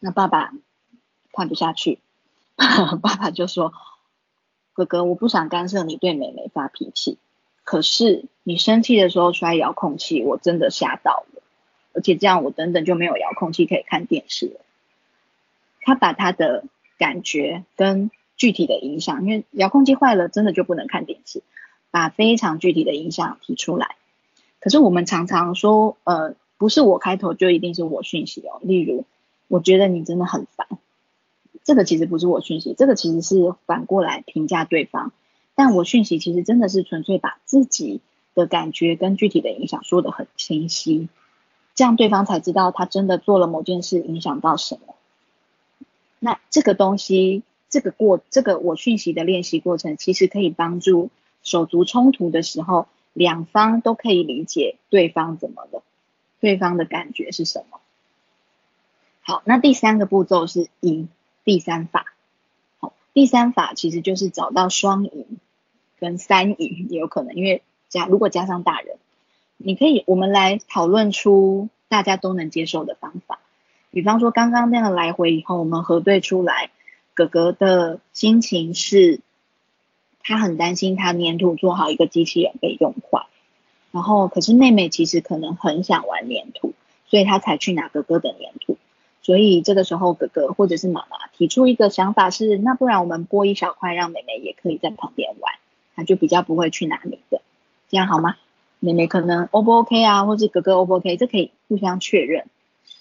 那爸爸看不下去，爸爸就说：“哥哥，我不想干涉你对妹妹发脾气，可是你生气的时候摔遥控器，我真的吓到了，而且这样我等等就没有遥控器可以看电视了。”他把他的感觉跟具体的影响，因为遥控器坏了，真的就不能看电视，把非常具体的影响提出来。可是我们常常说，呃，不是我开头就一定是我讯息哦。例如，我觉得你真的很烦，这个其实不是我讯息，这个其实是反过来评价对方。但我讯息其实真的是纯粹把自己的感觉跟具体的影响说得很清晰，这样对方才知道他真的做了某件事影响到什么。那这个东西，这个过这个我讯息的练习过程，其实可以帮助手足冲突的时候，两方都可以理解对方怎么了，对方的感觉是什么。好，那第三个步骤是赢第三法。好，第三法其实就是找到双赢跟三赢也有可能，因为加如果加上大人，你可以我们来讨论出大家都能接受的方法。比方说，刚刚那样来回以后，我们核对出来，哥哥的心情是，他很担心他粘土做好一个机器人被用坏，然后可是妹妹其实可能很想玩粘土，所以他才去拿哥哥的粘土。所以这个时候，哥哥或者是妈妈提出一个想法是，那不然我们剥一小块，让妹妹也可以在旁边玩，他就比较不会去拿你的，这样好吗？妹妹可能 O 不 OK 啊，或者哥哥 O 不 OK，这可以互相确认。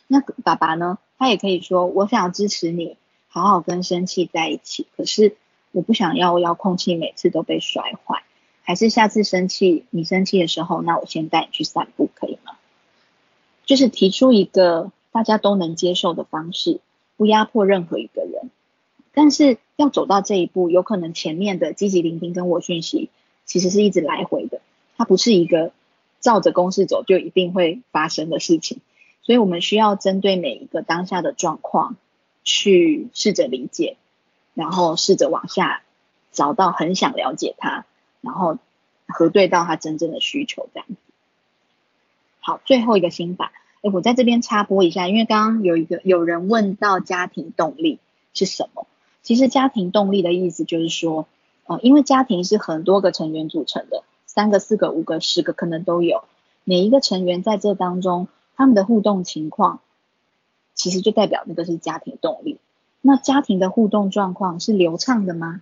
那爸爸呢？他也可以说：“我想要支持你，好好跟生气在一起。可是我不想要遥控器每次都被摔坏，还是下次生气，你生气的时候，那我先带你去散步，可以吗？”就是提出一个大家都能接受的方式，不压迫任何一个人。但是要走到这一步，有可能前面的积极聆听跟我讯息，其实是一直来回的，它不是一个照着公式走就一定会发生的事情。所以我们需要针对每一个当下的状况去试着理解，然后试着往下找到很想了解他，然后核对到他真正的需求这样子。好，最后一个心法，哎，我在这边插播一下，因为刚刚有一个有人问到家庭动力是什么？其实家庭动力的意思就是说，呃，因为家庭是很多个成员组成的，三个、四个、五个、十个可能都有，每一个成员在这当中。他们的互动情况，其实就代表那个是家庭动力。那家庭的互动状况是流畅的吗？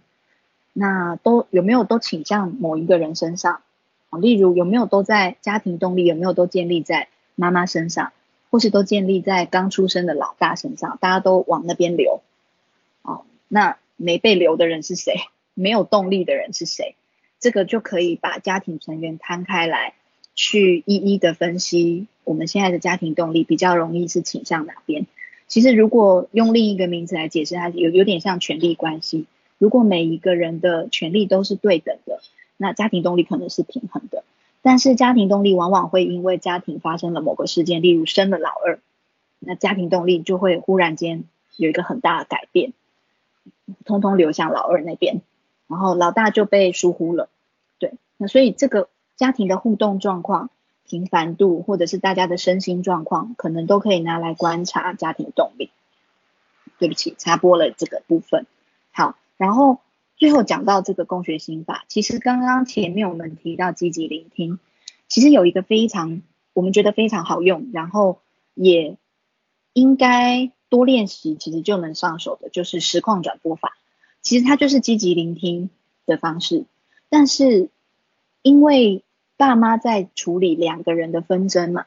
那都有没有都倾向某一个人身上？啊，例如有没有都在家庭动力有没有都建立在妈妈身上，或是都建立在刚出生的老大身上？大家都往那边流。哦，那没被留的人是谁？没有动力的人是谁？这个就可以把家庭成员摊开来。去一一的分析我们现在的家庭动力比较容易是倾向哪边？其实如果用另一个名字来解释，它有有点像权力关系。如果每一个人的权力都是对等的，那家庭动力可能是平衡的。但是家庭动力往往会因为家庭发生了某个事件，例如生了老二，那家庭动力就会忽然间有一个很大的改变，通通流向老二那边，然后老大就被疏忽了。对，那所以这个。家庭的互动状况、频繁度，或者是大家的身心状况，可能都可以拿来观察家庭动力。对不起，插播了这个部分。好，然后最后讲到这个共学心法，其实刚刚前面我们提到积极聆听，其实有一个非常我们觉得非常好用，然后也应该多练习，其实就能上手的，就是实况转播法。其实它就是积极聆听的方式，但是因为爸妈在处理两个人的纷争嘛，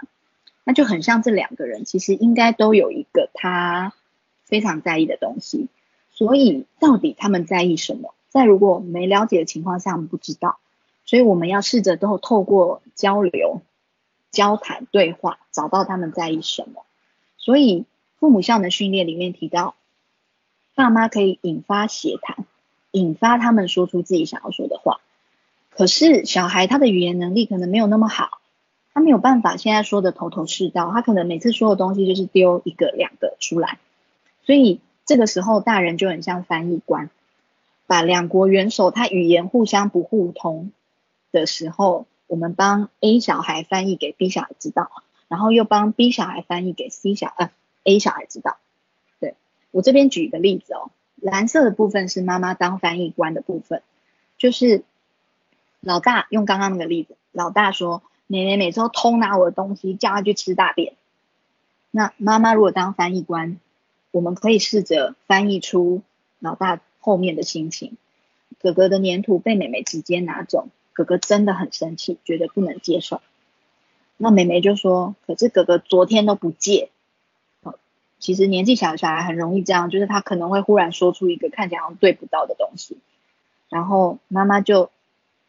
那就很像这两个人其实应该都有一个他非常在意的东西，所以到底他们在意什么，在如果没了解的情况下，我们不知道，所以我们要试着都透过交流、交谈、对话，找到他们在意什么。所以父母效能训练里面提到，爸妈可以引发协谈，引发他们说出自己想要说的话。可是小孩他的语言能力可能没有那么好，他没有办法现在说的头头是道，他可能每次说的东西就是丢一个两个出来，所以这个时候大人就很像翻译官，把两国元首他语言互相不互通的时候，我们帮 A 小孩翻译给 B 小孩知道，然后又帮 B 小孩翻译给 C 小呃 A 小孩知道，对，我这边举一个例子哦，蓝色的部分是妈妈当翻译官的部分，就是老大用刚刚那个例子，老大说奶奶每次都偷拿我的东西，叫他去吃大便。那妈妈如果当翻译官，我们可以试着翻译出老大后面的心情。哥哥的粘土被妹妹直接拿走，哥哥真的很生气，觉得不能接受。那妹妹就说：“可是哥哥昨天都不借。”其实年纪小的小孩很容易这样，就是他可能会忽然说出一个看起来好像对不到的东西，然后妈妈就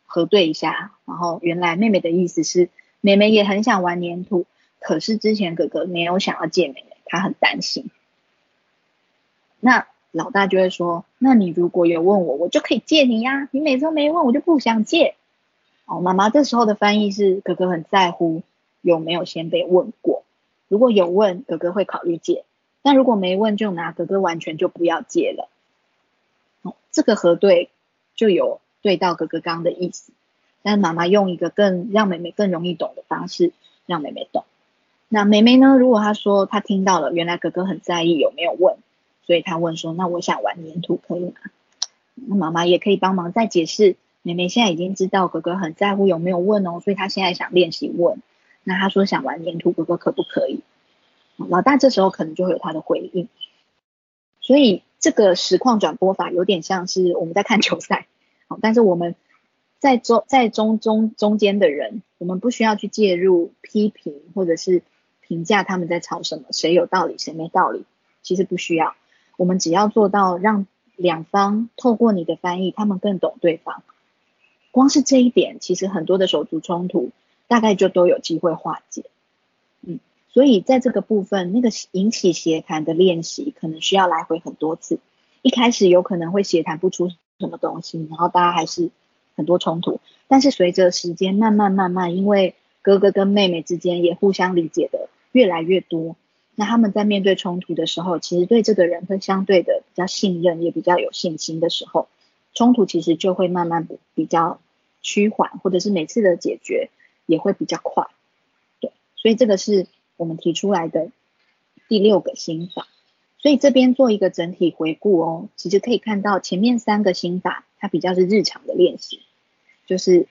核对一下，然后原来妹妹的意思是妹妹也很想玩粘土，可是之前哥哥没有想要借妹妹，他很担心。那老大就会说：“那你如果有问我，我就可以借你呀，你每次都没问我就不想借。”哦，妈妈这时候的翻译是哥哥很在乎有没有先被问过，如果有问，哥哥会考虑借。但如果没问就拿，哥哥完全就不要借了。哦，这个核对就有对到哥哥刚刚的意思，但妈妈用一个更让妹妹更容易懂的方式让妹妹懂。那妹妹呢？如果她说她听到了，原来哥哥很在意有没有问，所以他问说：“那我想玩粘土，可以吗？”那妈妈也可以帮忙再解释，妹妹现在已经知道哥哥很在乎有没有问哦，所以她现在想练习问。那她说想玩粘土，哥哥可不可以？老大这时候可能就会有他的回应，所以这个实况转播法有点像是我们在看球赛，好，但是我们在中在中中中间的人，我们不需要去介入批评或者是评价他们在吵什么，谁有道理谁没道理，其实不需要，我们只要做到让两方透过你的翻译，他们更懂对方，光是这一点，其实很多的手足冲突大概就都有机会化解，嗯。所以在这个部分，那个引起协谈的练习可能需要来回很多次。一开始有可能会协谈不出什么东西，然后大家还是很多冲突。但是随着时间慢慢慢慢，因为哥哥跟妹妹之间也互相理解的越来越多，那他们在面对冲突的时候，其实对这个人会相对的比较信任，也比较有信心的时候，冲突其实就会慢慢比较趋缓，或者是每次的解决也会比较快。对，所以这个是。我们提出来的第六个心法，所以这边做一个整体回顾哦，其实可以看到前面三个心法，它比较是日常的练习，就是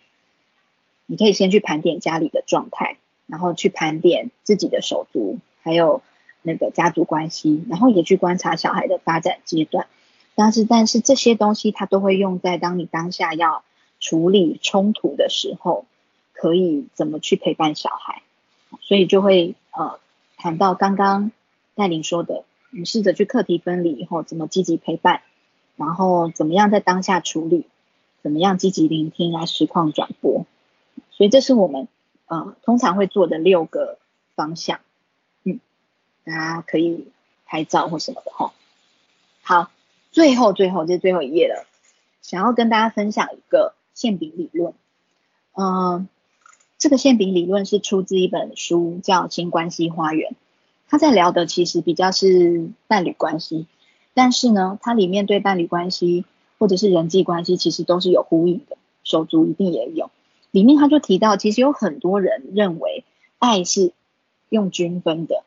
你可以先去盘点家里的状态，然后去盘点自己的手足，还有那个家族关系，然后也去观察小孩的发展阶段。但是，但是这些东西它都会用在当你当下要处理冲突的时候，可以怎么去陪伴小孩，所以就会。呃，谈到刚刚戴琳说的，你试着去课题分离以后，怎么积极陪伴，然后怎么样在当下处理，怎么样积极聆听来实况转播，所以这是我们呃通常会做的六个方向，啊可以拍照或什么的哈。好，最后最后这是最后一页了，想要跟大家分享一个馅饼理论，嗯。这个馅饼理论是出自一本书，叫《新关系花园》。他在聊的其实比较是伴侣关系，但是呢，它里面对伴侣关系或者是人际关系其实都是有呼应的。手足一定也有。里面他就提到，其实有很多人认为爱是用均分的，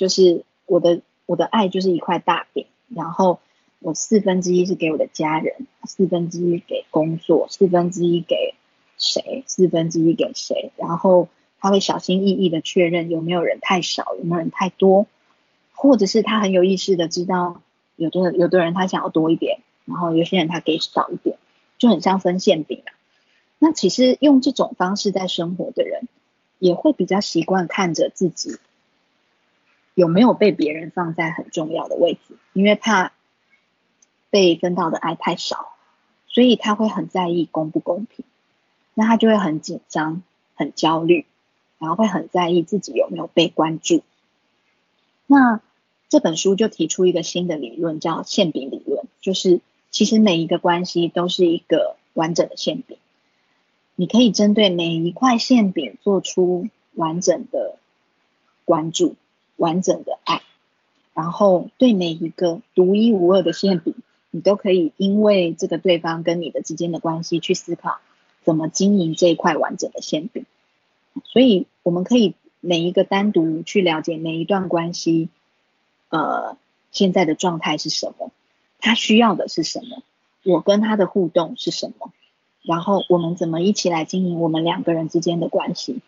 就是我的我的爱就是一块大饼，然后我四分之一是给我的家人，四分之一给工作，四分之一给。谁四分之一给谁，然后他会小心翼翼的确认有没有人太少，有没有人太多，或者是他很有意识的知道有的有的人他想要多一点，然后有些人他给少一点，就很像分馅饼啊。那其实用这种方式在生活的人，也会比较习惯看着自己有没有被别人放在很重要的位置，因为怕被分到的爱太少，所以他会很在意公不公平。那他就会很紧张、很焦虑，然后会很在意自己有没有被关注。那这本书就提出一个新的理论，叫馅饼理论，就是其实每一个关系都是一个完整的馅饼，你可以针对每一块馅饼做出完整的关注、完整的爱，然后对每一个独一无二的馅饼，你都可以因为这个对方跟你的之间的关系去思考。怎么经营这一块完整的馅饼？所以我们可以每一个单独去了解每一段关系，呃，现在的状态是什么，他需要的是什么，我跟他的互动是什么，然后我们怎么一起来经营我们两个人之间的关系。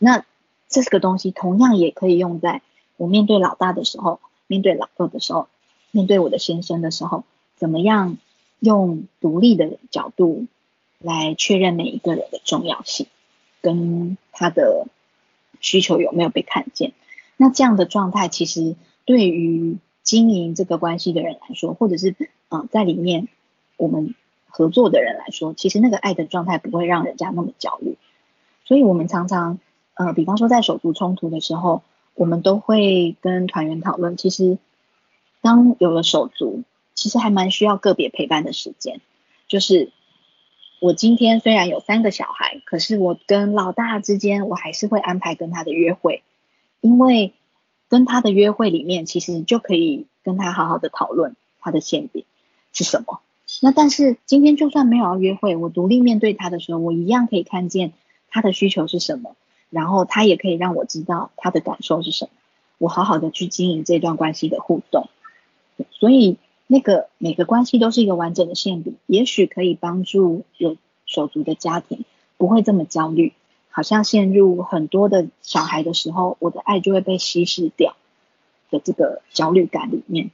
那这个东西同样也可以用在我面对老大的时候，面对老二的时候，面对我的先生的时候，怎么样用独立的角度来确认每一个人的重要性，跟他的需求有没有被看见？那这样的状态其实对于经营这个关系的人来说，或者是嗯在里面我们合作的人来说，其实那个爱的状态不会让人家那么焦虑，所以我们常常。呃，比方说在手足冲突的时候，我们都会跟团员讨论，其实当有了手足，其实还蛮需要个别陪伴的时间。就是我今天虽然有三个小孩，可是我跟老大之间，我还是会安排跟他的约会，因为跟他的约会里面，其实就可以跟他好好的讨论他的馅饼是什么。那但是今天就算没有要约会，我独立面对他的时候，我一样可以看见他的需求是什么。然后他也可以让我知道他的感受是什么，我好好的去经营这段关系的互动，所以那个每个关系都是一个完整的线笔，也许可以帮助有手足的家庭不会这么焦虑，好像陷入很多的小孩的时候，我的爱就会被稀释掉的这个焦虑感里面，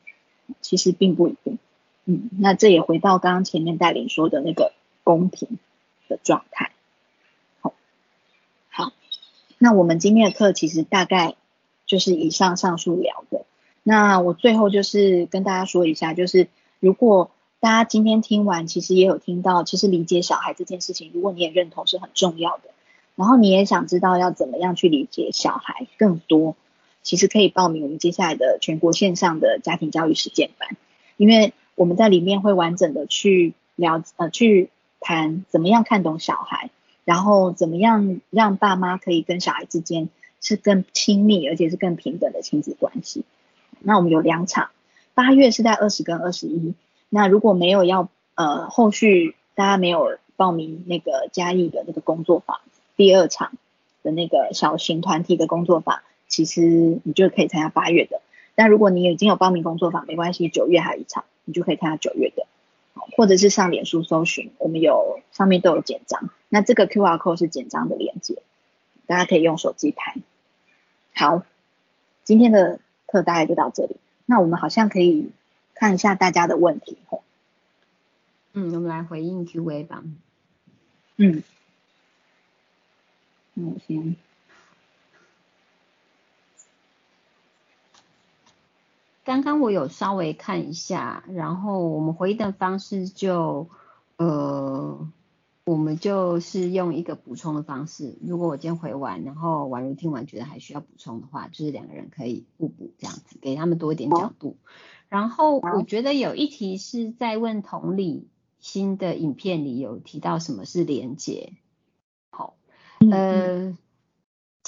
其实并不一定，嗯，那这也回到刚刚前面带领说的那个公平的状态。那我们今天的课其实大概就是以上上述聊的。那我最后就是跟大家说一下，就是如果大家今天听完，其实也有听到，其实理解小孩这件事情，如果你也认同是很重要的，然后你也想知道要怎么样去理解小孩更多，其实可以报名我们接下来的全国线上的家庭教育实践班，因为我们在里面会完整的去聊呃去谈怎么样看懂小孩。然后怎么样让爸妈可以跟小孩之间是更亲密，而且是更平等的亲子关系？那我们有两场，八月是在二十跟二十一。那如果没有要呃后续大家没有报名那个嘉义的那个工作坊第二场的那个小型团体的工作坊，其实你就可以参加八月的。但如果你已经有报名工作坊，没关系，九月还有一场，你就可以参加九月的。或者是上脸书搜寻，我们有上面都有简章，那这个 Q R code 是简章的连接，大家可以用手机拍。好，今天的课大概就到这里，那我们好像可以看一下大家的问题吼。嗯，我们来回应 Q A 吧。嗯，那我先。刚刚我有稍微看一下，然后我们回应的方式就，呃，我们就是用一个补充的方式。如果我今天回完，然后宛如听完觉得还需要补充的话，就是两个人可以互补这样子，给他们多一点角度。然后我觉得有一题是在问同理新的影片里有提到什么是连结，好，呃。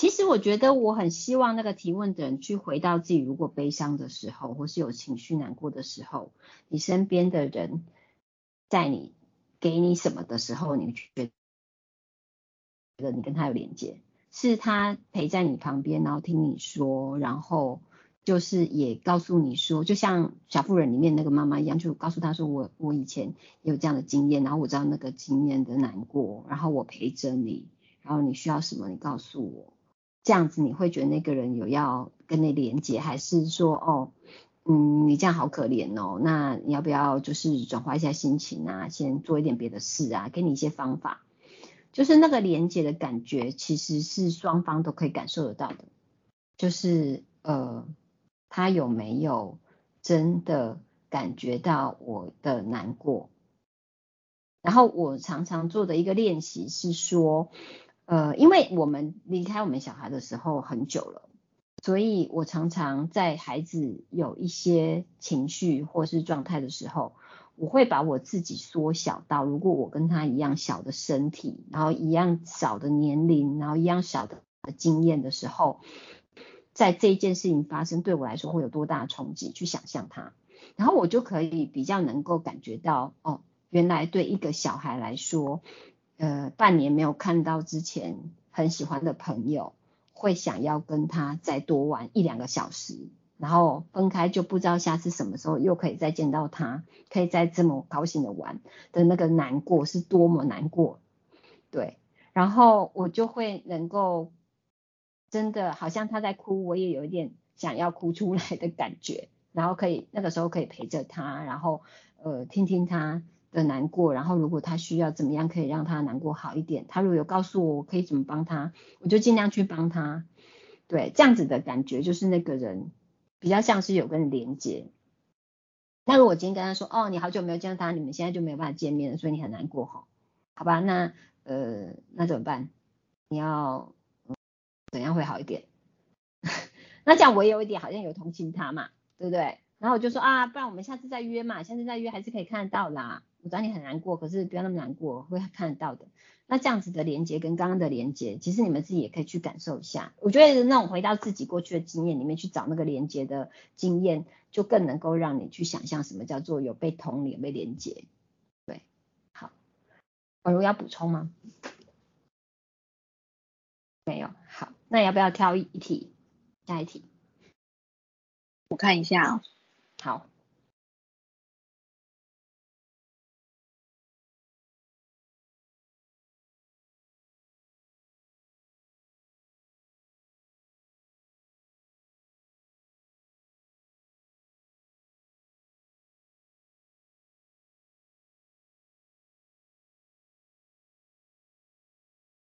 其实我觉得我很希望那个提问的人去回到自己，如果悲伤的时候，或是有情绪难过的时候，你身边的人在你给你什么的时候，你觉觉得你跟他有连接，是他陪在你旁边，然后听你说，然后就是也告诉你说，就像小妇人里面那个妈妈一样，就告诉他说我我以前有这样的经验，然后我知道那个经验的难过，然后我陪着你，然后你需要什么，你告诉我。这样子你会觉得那个人有要跟你连接，还是说哦，嗯，你这样好可怜哦，那你要不要就是转化一下心情啊，先做一点别的事啊，给你一些方法，就是那个连接的感觉，其实是双方都可以感受得到的，就是呃，他有没有真的感觉到我的难过？然后我常常做的一个练习是说。呃，因为我们离开我们小孩的时候很久了，所以我常常在孩子有一些情绪或是状态的时候，我会把我自己缩小到，如果我跟他一样小的身体，然后一样小的年龄，然后一样小的经验的时候，在这件事情发生对我来说会有多大的冲击？去想象他，然后我就可以比较能够感觉到，哦，原来对一个小孩来说。呃，半年没有看到之前很喜欢的朋友，会想要跟他再多玩一两个小时，然后分开就不知道下次什么时候又可以再见到他，可以再这么高兴的玩的那个难过是多么难过，对，然后我就会能够真的好像他在哭，我也有一点想要哭出来的感觉，然后可以那个时候可以陪着他，然后呃听听他。的难过，然后如果他需要怎么样可以让他难过好一点，他如果有告诉我我可以怎么帮他，我就尽量去帮他。对，这样子的感觉就是那个人比较像是有跟连接。那如果今天跟他说，哦，你好久没有见到他，你们现在就没有办法见面了，所以你很难过哈？好吧，那呃，那怎么办？你要怎样会好一点？那这样我也有一点好像有同情他嘛，对不对？然后我就说啊，不然我们下次再约嘛，下次再约还是可以看得到啦。我知道你很难过，可是不要那么难过，会看得到的。那这样子的连接跟刚刚的连接，其实你们自己也可以去感受一下。我觉得那种回到自己过去的经验里面去找那个连接的经验，就更能够让你去想象什么叫做有被同理、被连接。对，好，宛如要补充吗？没有，好，那要不要挑一题？下一题，我看一下。好。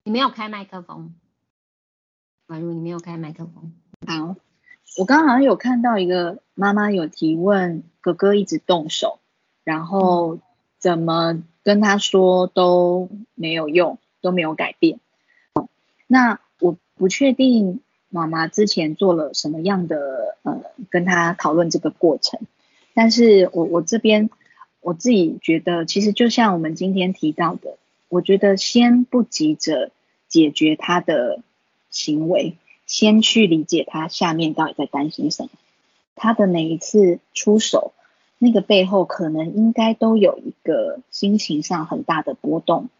你没有开麦克风，宛如你没有开麦克风。好，我刚刚好像有看到一个妈妈有提问，哥哥一直动手，然后怎么跟他说都没有用，都没有改变。那我不确定妈妈之前做了什么样的呃跟他讨论这个过程，但是我我这边我自己觉得，其实就像我们今天提到的，我觉得先不急着。解决他的行为，先去理解他下面到底在担心什么。他的每一次出手，那个背后可能应该都有一个心情上很大的波动，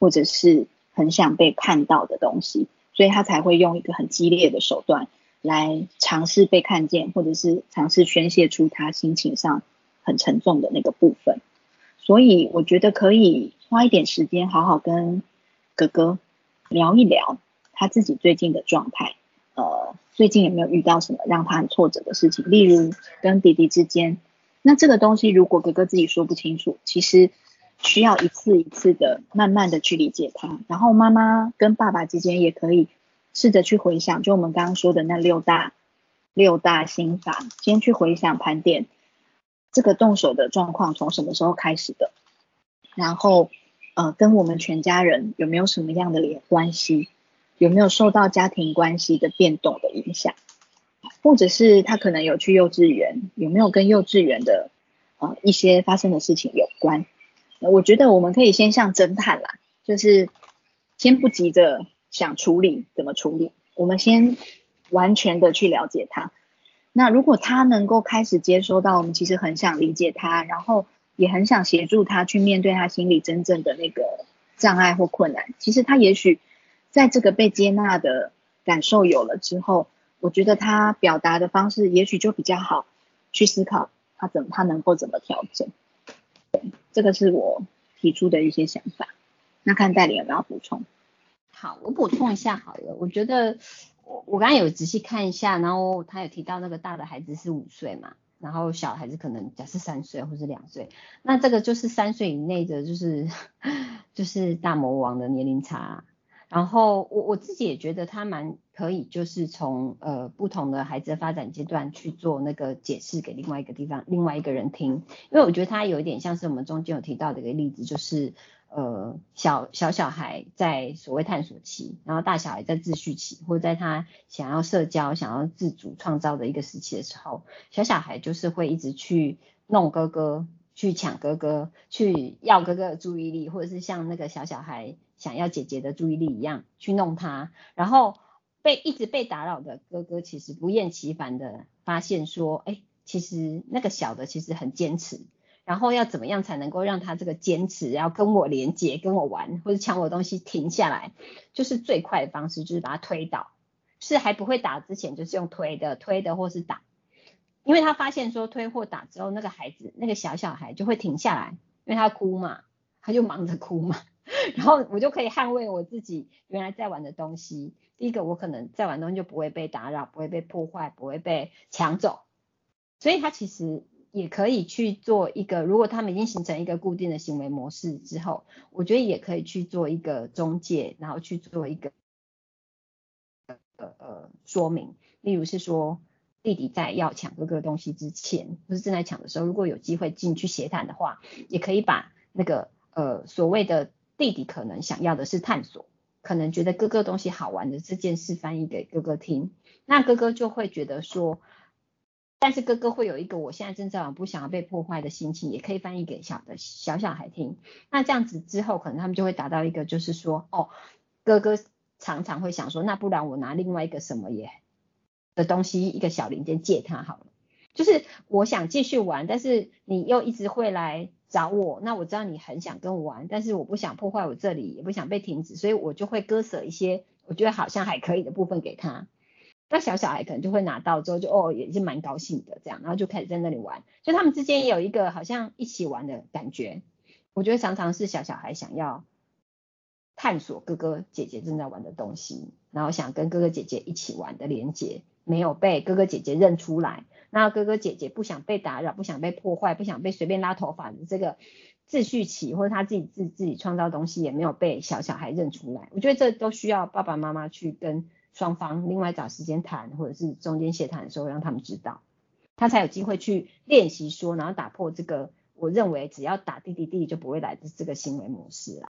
或者是很想被看到的东西，所以他才会用一个很激烈的手段来尝试被看见，或者是尝试宣泄出他心情上很沉重的那个部分。所以我觉得可以花一点时间，好好跟哥哥。聊一聊他自己最近的状态，呃，最近有没有遇到什么让他很挫折的事情？例如跟弟弟之间，那这个东西如果哥哥自己说不清楚，其实需要一次一次的慢慢的去理解他。然后妈妈跟爸爸之间也可以试着去回想，就我们刚刚说的那六大六大心法，先去回想盘点这个动手的状况从什么时候开始的，然后。呃，跟我们全家人有没有什么样的联关系？有没有受到家庭关系的变动的影响？或者是他可能有去幼稚园，有没有跟幼稚园的呃一些发生的事情有关？我觉得我们可以先像侦探啦，就是先不急着想处理怎么处理，我们先完全的去了解他。那如果他能够开始接收到，我们其实很想理解他，然后。也很想协助他去面对他心里真正的那个障碍或困难。其实他也许在这个被接纳的感受有了之后，我觉得他表达的方式也许就比较好，去思考他怎么他能够怎么调整。对，这个是我提出的一些想法。那看代理有没有补充？好，我补充一下好了。我觉得我我刚刚有仔细看一下，然后他有提到那个大的孩子是五岁嘛。然后小孩子可能假设三岁或者两岁，那这个就是三岁以内的，就是就是大魔王的年龄差。然后我我自己也觉得他蛮可以，就是从呃不同的孩子的发展阶段去做那个解释给另外一个地方另外一个人听，因为我觉得他有一点像是我们中间有提到的一个例子，就是。呃，小小小孩在所谓探索期，然后大小孩在秩序期，或者在他想要社交、想要自主创造的一个时期的时候，小小孩就是会一直去弄哥哥，去抢哥哥，去要哥哥的注意力，或者是像那个小小孩想要姐姐的注意力一样去弄他，然后被一直被打扰的哥哥，其实不厌其烦的发现说，哎，其实那个小的其实很坚持。然后要怎么样才能够让他这个坚持要跟我连接、跟我玩或者抢我东西停下来，就是最快的方式，就是把他推倒。是还不会打之前，就是用推的、推的或是打。因为他发现说推或打之后，那个孩子那个小小孩就会停下来，因为他哭嘛，他就忙着哭嘛，然后我就可以捍卫我自己原来在玩的东西。第一个，我可能在玩东西就不会被打扰，不会被破坏，不会被抢走，所以他其实也可以去做一个，如果他们已经形成一个固定的行为模式之后，我觉得也可以去做一个中介，然后去做一个呃呃说明，例如是说。弟弟在要抢哥哥东西之前，不是正在抢的时候，如果有机会进去协谈的话，也可以把那个呃所谓的弟弟可能想要的是探索，可能觉得哥哥东西好玩的这件事翻译给哥哥听，那哥哥就会觉得说，但是哥哥会有一个我现在正在玩不想要被破坏的心情，也可以翻译给小的小小孩听。那这样子之后，可能他们就会达到一个就是说，哦，哥哥常常会想说，那不然我拿另外一个什么也。的东西一个小零件借他好了，就是我想继续玩，但是你又一直会来找我，那我知道你很想跟我玩，但是我不想破坏我这里，也不想被停止，所以我就会割舍一些我觉得好像还可以的部分给他。那小小孩可能就会拿到之后就哦也是蛮高兴的这样，然后就开始在那里玩，就他们之间也有一个好像一起玩的感觉。我觉得常常是小小孩想要探索哥哥姐姐正在玩的东西，然后想跟哥哥姐姐一起玩的连接。没有被哥哥姐姐认出来，那哥哥姐姐不想被打扰，不想被破坏，不想被随便拉头发的这个秩序起，或者他自己自自己创造东西也没有被小小孩认出来。我觉得这都需要爸爸妈妈去跟双方另外找时间谈，或者是中间协谈的时候让他们知道，他才有机会去练习说，然后打破这个我认为只要打滴滴滴就不会来的这个行为模式啦。